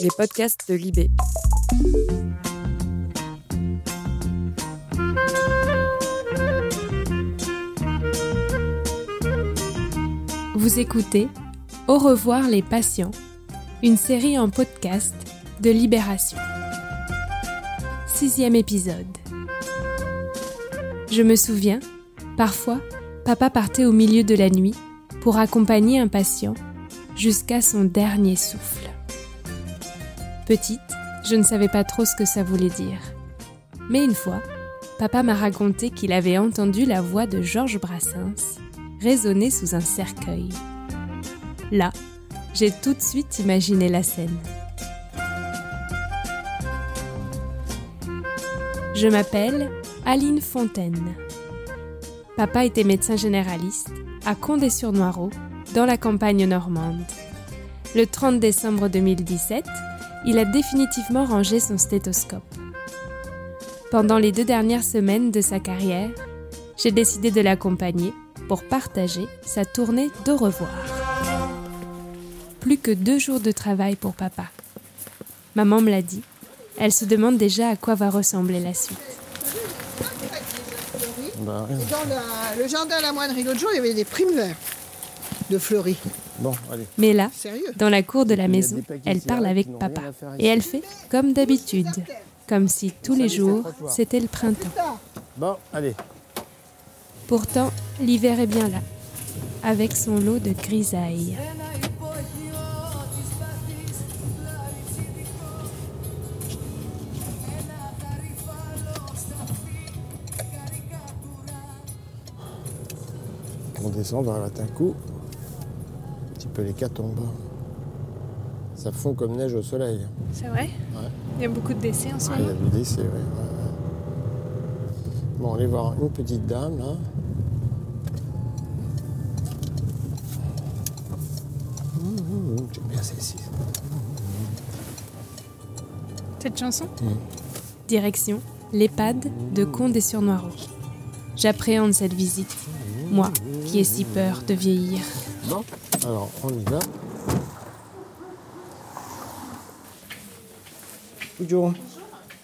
les podcasts de Libé. Vous écoutez Au revoir les patients, une série en podcast de Libération. Sixième épisode. Je me souviens, parfois, papa partait au milieu de la nuit pour accompagner un patient jusqu'à son dernier souffle. Petite, je ne savais pas trop ce que ça voulait dire. Mais une fois, papa m'a raconté qu'il avait entendu la voix de Georges Brassens résonner sous un cercueil. Là, j'ai tout de suite imaginé la scène. Je m'appelle Aline Fontaine. Papa était médecin généraliste à Condé-sur-Noireau, dans la campagne normande. Le 30 décembre 2017, il a définitivement rangé son stéthoscope. Pendant les deux dernières semaines de sa carrière, j'ai décidé de l'accompagner pour partager sa tournée de revoir. Plus que deux jours de travail pour papa. Maman me l'a dit, elle se demande déjà à quoi va ressembler la suite. Bah. Dans la- le jardin à la moinerie, l'autre jour, il y avait des primes de fleuris. Bon, allez. Mais là, Sérieux dans la cour de la maison, elle parle avec papa. Et elle fait comme d'habitude, comme si tous les jours, c'était le printemps. Bon, allez. Pourtant, l'hiver est bien là, avec son lot de grisailles. On descend dans la coup. Peu tombent. Ça fond comme neige au soleil. C'est vrai? Il y a beaucoup de décès en ce Il y a du décès, ouais, ouais. Bon, on voir une petite dame, là. Mmh, mmh, mmh, J'aime bien celle-ci. Cette chanson? Direction l'EHPAD de Condé-sur-Noireau. J'appréhende cette visite, moi qui ai si peur de vieillir. Bon, alors on y va. Bonjour.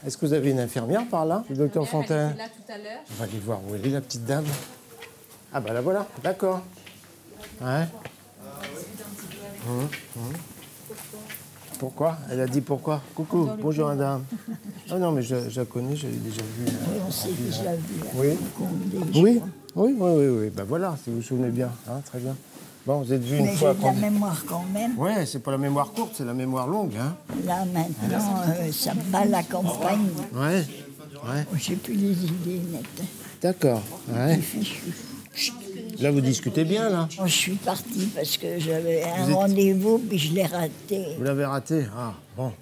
Est-ce que vous avez une infirmière par là Le docteur Fontaine On va aller voir où elle est, la petite dame. Ah bah la voilà, d'accord. Ouais. Hum, hum. Pourquoi? Elle a dit pourquoi? Coucou, bonjour madame. Ah non mais je, je la connais, je l'ai déjà vue. On s'est déjà vu à Oui. Condé, je Oui, crois. Oui, oui, oui, oui. Ben voilà, si vous vous souvenez bien. Hein, très bien. Bon, vous êtes vu une Mais fois j'ai de la qu'on- mémoire quand même. Ouais, c'est pas la mémoire courte, c'est la mémoire longue, hein. Là, maintenant, euh, ça bat la campagne. Ouais, ouais. J'ai plus les idées nettes. D'accord. Ouais. Fichu. Là, vous discutez bien, là. Je suis partie parce que j'avais un Vous êtes- rendez-vous, puis je l'ai raté. Vous l'avez raté. Ah, bon.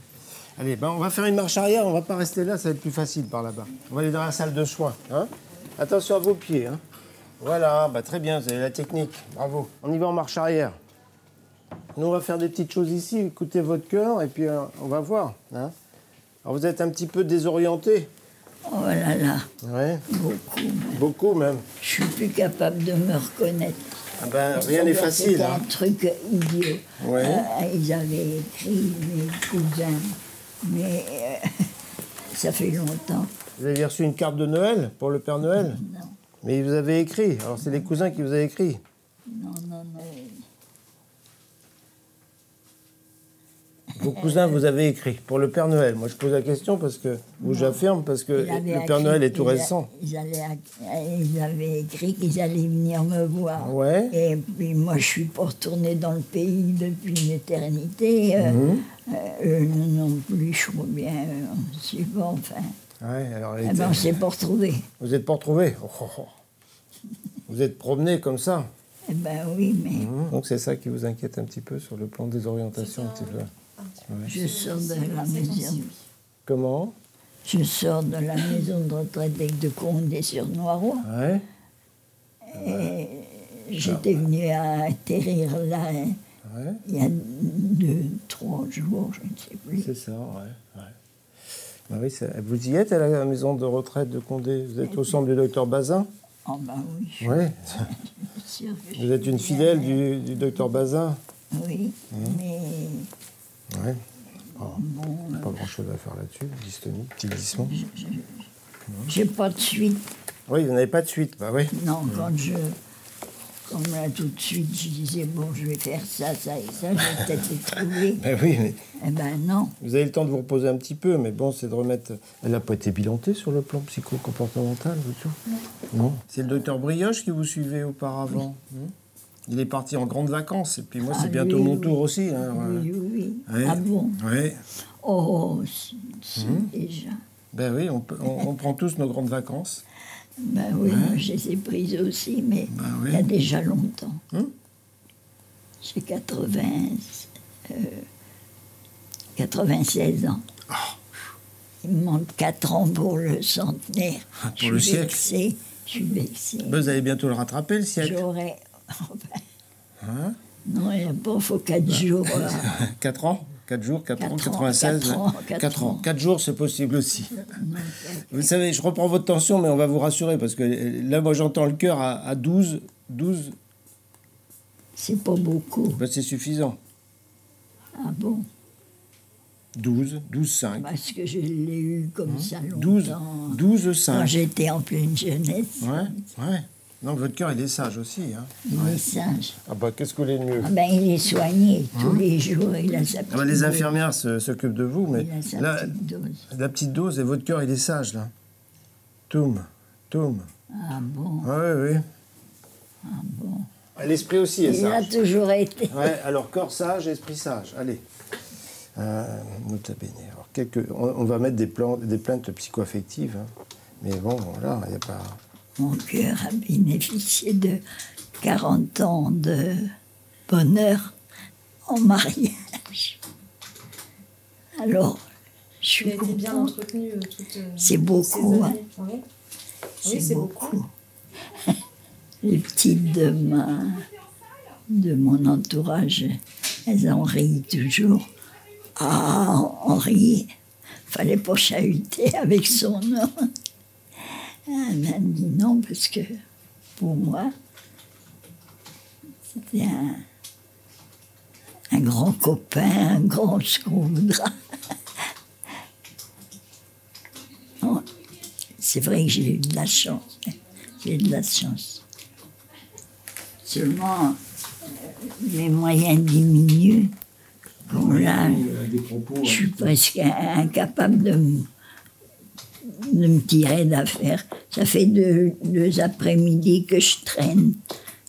Allez, ben, on va faire une marche arrière, on va pas rester là, ça va être plus facile par là-bas. On va aller dans la salle de soins, hein. Attention à vos pieds, hein. Voilà, bah, très bien, vous avez la technique. Bravo. On y va en marche arrière. Nous, on va faire des petites choses ici, écoutez votre cœur, et puis euh, on va voir. Hein. Alors, vous êtes un petit peu désorienté. Oh là là, Ouais, beaucoup. même. beaucoup même. Je suis plus capable de me reconnaître. Ah ben, rien n'est facile. être hein. un truc idiot. Ouais. Euh, ils avaient écrit, mes cousins, mais euh, ça fait longtemps. Vous avez reçu une carte de Noël pour le Père Noël? Non, Mais vous avez écrit. Alors, c'est les cousins qui vous avez écrit. non, non, non. Vos cousins vous avez écrit pour le Père Noël. Moi, je pose la question parce que, ou j'affirme parce que avaient le Père écrit- Noël est tout récent. Ils, avaient écrit qu'ils allaient venir me voir. Ouais. Et puis moi, je suis pas retournée dans le pays depuis une éternité. Euh, Mhm. euh, eux non plus, je crois bien. euh, on ne sait pas, enfin. Ouais, alors, Eh ben, on s'est pas retrouvés. Vous n'êtes pas retrouvé Oh, oh, oh. Vous êtes promené comme ça Eh ben oui, mais Mhm. Donc, c'est ça qui vous inquiète un petit peu sur le plan des orientations un petit peu. je sors de la maison. Comment? Je sors de la maison de retraite de Condé sur Noireau. Ouais. Et j'étais venue à atterrir là hein, Ouais, il y a deux, trois jours, je ne sais plus. c'est ça, ouais. ouais. Bah oui, vous y êtes à la maison de retraite de Condé? Vous êtes au centre du docteur Bazin? Oh ben oui, Oui. que Vous êtes une fidèle du, du docteur Bazin Oui, mais Ouais. Pas grand-chose à faire là-dessus. Dystonie, petit glissement. J'ai pas de suite. Oui, vous n'avez pas de suite. Bah oui. Non, quand je. Comme là, tout de suite, je disais, bon, je vais faire ça, ça et ça, je vais peut-être les trouver. Bah oui, mais Eh ben non. vous avez le temps de vous reposer un petit peu, mais bon, c'est de remettre. Elle n'a pas été bilantée sur le plan psycho-comportemental, vous tout Non. C'est le docteur Brioche qui vous suivait auparavant. hein? Il est parti en grandes vacances, et puis moi, c'est Ah bientôt oui, mon oui. tour aussi. hein, Oui, oui, oui. ouais. Ah bon? Ouais. Oh, si, Hum. déjà. Ben oui, on, peut- on- on prend tous nos grandes vacances. Ben oui, moi, je les ai prises aussi, mais Ben oui. il y a déjà longtemps. Hum. J'ai 80, euh, 96 ans. Il me manque 4 ans pour le centenaire. Ah, pour je le siècle. Je. Ben, vous allez bientôt le rattraper, le siècle. J'aurais. oh, ben, Hein? Non, il a pas, il faut 4 jours. là. 4 ans? 4 jours 4, ans Quatre ans, 96 quatre ans, ouais. quatre Quatre ans. ans. 4 jours, c'est possible aussi. Vous savez, je reprends votre tension, mais on va vous rassurer, parce que euh, là, moi, j'entends le cœur à, à 12. 12, C'est pas beaucoup. ben, c'est suffisant. Ah bon? 12, 12, 5. Parce que je l'ai eu comme ça longtemps. 12, 12, Quand 5. j'étais en pleine jeunesse. Ouais, ouais. Non, votre cœur, il est sage aussi. Hein. Il est sage. Ah bah, qu'est-ce que vous voulez de mieux? Ah ben, il est soigné tous les jours. Il a sa petite Ah bah, Les dose. infirmières s'occupent de vous, mais Il a sa là, petite dose. la petite dose, et votre cœur, il est sage, là. Toum, toum. Ah bon? Ouais, oui. Ah, L'esprit aussi est Il a sage. toujours été. Ouais, alors corps sage, esprit sage. Allez. Euh, nota bene. Alors, quelques, on, on va mettre des, plans, des plaintes psychoaffectives. hein. Mais bon, voilà, il n'y a pas. Mon cœur a bénéficié de 40 ans de bonheur en mariage. Alors, je suis bien contente. entretenu euh, toutes euh, C'est ces beaucoup, hein. années. Oui. Oui, c'est beaucoup. Les petites de, ma, de mon entourage, elles en rient toujours. Ah, Henri, fallait pas chahuter avec son nom. Elle m'a dit non, parce que pour moi, c'était un, grand copain, un grand ce qu'on voudra. C'est vrai que j'ai eu de la chance. J'ai eu de la chance. Seulement, euh, les moyens diminuent. Bon, là, je suis presque incapable de me, de me tirer d'affaire. Ça fait deux, deux après-midi que je traîne.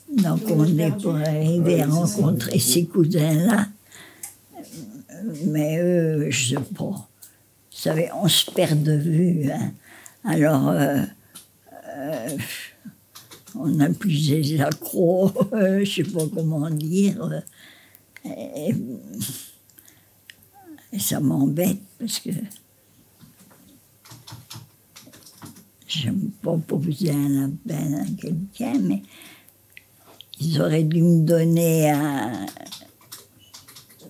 Donc on est pour arriver à rencontrer ces cousins-là. Mais eux, je sais pas. Vous savez, on se perd de vue. hein. Alors, euh, euh, on a plus des accros, euh, je sais pas comment dire. euh, Et, et ça m'embête parce que j'aime pas poser un appel à quelqu'un, mais ils auraient dû me donner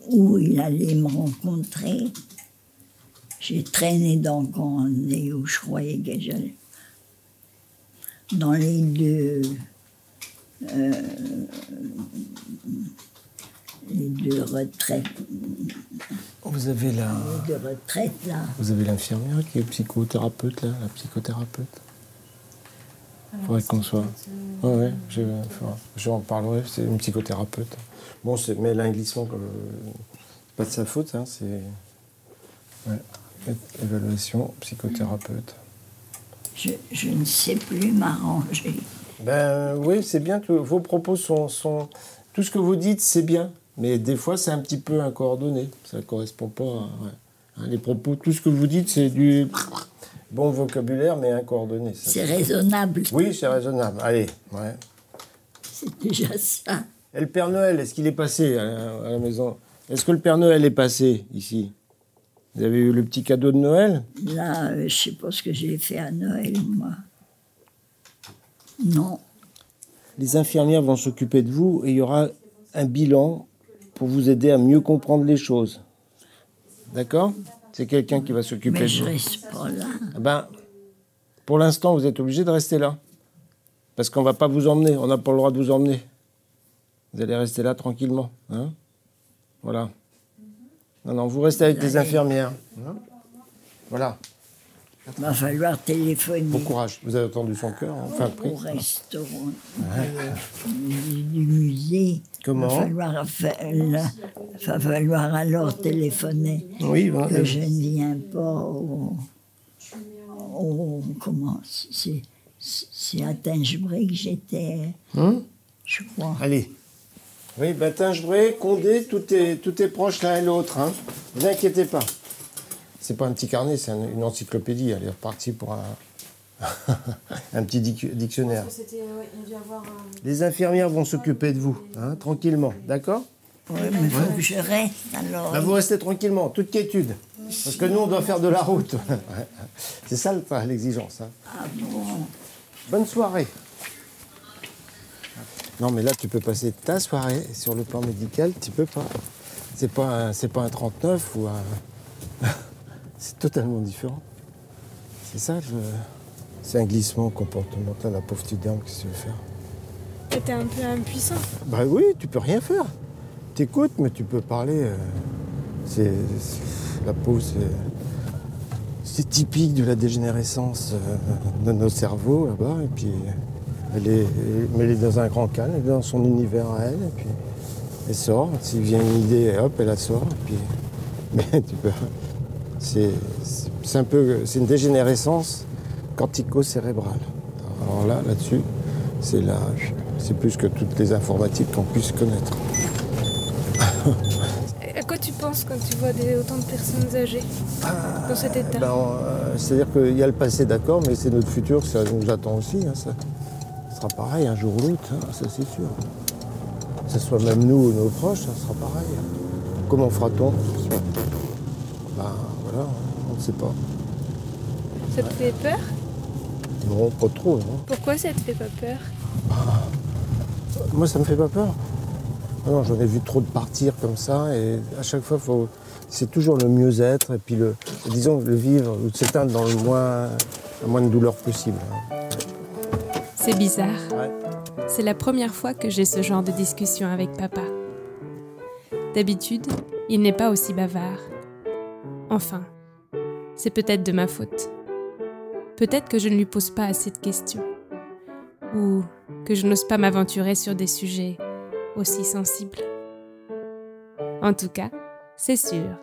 où il allait me rencontrer. J'ai traîné dans Condé où je croyais que j'allais. Dans les deux. euh, les deux retraites. Vous avez la. Là. Vous avez l'infirmière qui est psychothérapeute, là, la psychothérapeute. Faudrait qu'on soit. Ouais, ouais, je, enfin, je en parlerai, c'est une psychothérapeute. Bon, c'est- mais elle a un glissement, comme, euh, pas de sa faute, hein, c'est. Ouais. Évaluation, psychothérapeute. Je, je ne sais plus m'arranger. Ben oui, c'est bien que vos propos sont, sont. Tout ce que vous dites, c'est bien. Mais des fois, c'est un petit peu incoordonné. Ça ne correspond pas à. ouais. Hein, les propos, tout ce que vous dites, c'est du bon vocabulaire, mais incoordonné. C'est raisonnable. Oui, c'est raisonnable. Allez, ouais. C'est déjà ça. Et le Père Noël, est-ce qu'il est passé à la, à la maison? Est-ce que le Père Noël est passé ici? Vous avez eu le petit cadeau de Noël? Là, euh, je sais pas ce que j'ai fait à Noël, moi. Non. Les infirmières vont s'occuper de vous et il y aura un bilan pour vous aider à mieux comprendre les choses. D'accord? C'est quelqu'un qui va s'occuper Mais de je vous. reste pas là. Ah Ben, pour l'instant, vous êtes obligé de rester là. Parce qu'on va pas vous emmener. On n'a pas le droit de vous emmener. Vous allez rester là tranquillement. Hein? Voilà. Non, non, vous restez avec les infirmières. hein? voilà. Il va falloir téléphoner Bon courage. Vous avez entendu son cœur, hein enfin pris. au restaurant du, du musée. Comment Il va falloir, fa- va falloir alors téléphoner Oui, bon, que je ne viens pas au. au comment C'est à Tingebray que j'étais, hein? je crois. Allez. Oui, ben Tingebray, Condé, tout est, tout est proche l'un et l'autre. Hein. Ne vous inquiétez pas. C'est pas un petit carnet, c'est un- une encyclopédie. Elle est repartie pour un, un petit dic- dictionnaire. C'était, ouais, il y a dû avoir un... Les infirmières vont s'occuper de vous, hein, tranquillement, d'accord Oui, mais il faut que je reste alors. Bah, Vous restez tranquillement, toute quiétude. Parce que nous, on doit faire de la route. c'est ça le- l'exigence. hein. Ah bon Bonne soirée. Non, mais là, tu peux passer ta soirée sur le plan médical, tu peux pas. C'est pas un, c'est pas un 39 ou un. c'est totalement différent. C'est ça, c'est un glissement comportemental. La pauvre petite dame, qu'est-ce que tu veux faire? T'étais un peu impuissant. Bah oui, tu peux rien faire. T'écoutes, mais tu peux parler. euh, c'est, c'est- la peau, c'est, c'est typique de la dégénérescence euh, de nos cerveaux là-bas. Et puis, elle est, mais elle est dans un grand calme, elle est dans son univers à elle. Et puis, elle sort. S'il vient une idée, hop, elle la sort. Et puis, mais tu peux. C'est, un peu, c'est une dégénérescence cortico-cérébrale. Alors là, là-dessus, c'est. C'est plus que toutes les informatiques qu'on puisse connaître. À quoi tu penses quand tu vois des, autant de personnes âgées dans cet état? Ben, euh, C'est-à-dire qu'il y a le passé, d'accord, mais c'est notre futur, ça nous attend aussi. hein, ça. ça sera pareil un jour ou l'autre, hein, ça c'est sûr. Que ce soit même nous ou nos proches, ça sera pareil. Comment fera-t-on? Voilà, on ne sait pas. Ça te fait peur? Non, pas trop, non. Pourquoi ça te fait pas peur? Moi, ça me fait pas peur. Non, non, j'en ai vu trop de partir comme ça, et à chaque fois, faut... c'est toujours le mieux-être, et puis le, disons, le vivre, ou de s'éteindre dans le moins, la moins de douleur possible. hein. C'est bizarre. Ouais. C'est la première fois que j'ai ce genre de discussion avec papa. D'habitude, il n'est pas aussi bavard. Enfin, c'est peut-être de ma faute. Peut-être que je ne lui pose pas assez de questions. Ou que je n'ose pas m'aventurer sur des sujets aussi sensibles. En tout cas, c'est sûr,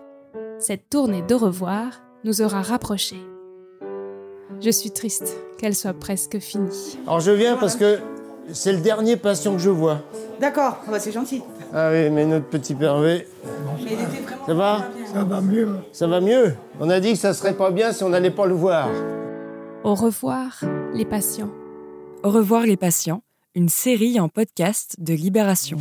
cette tournée de revoir nous aura rapprochés. Je suis triste qu'elle soit presque finie. Alors je viens parce que c'est le dernier patient que je vois. D'accord, ah bah, c'est gentil. Ah oui, mais notre petit Hervé, Mais il était vraiment ça va Ça va mieux. Ça va mieux On a dit que ça serait pas bien si on n'allait pas le voir. Au revoir, les patients. Au revoir les patients, une série en podcast de Libération.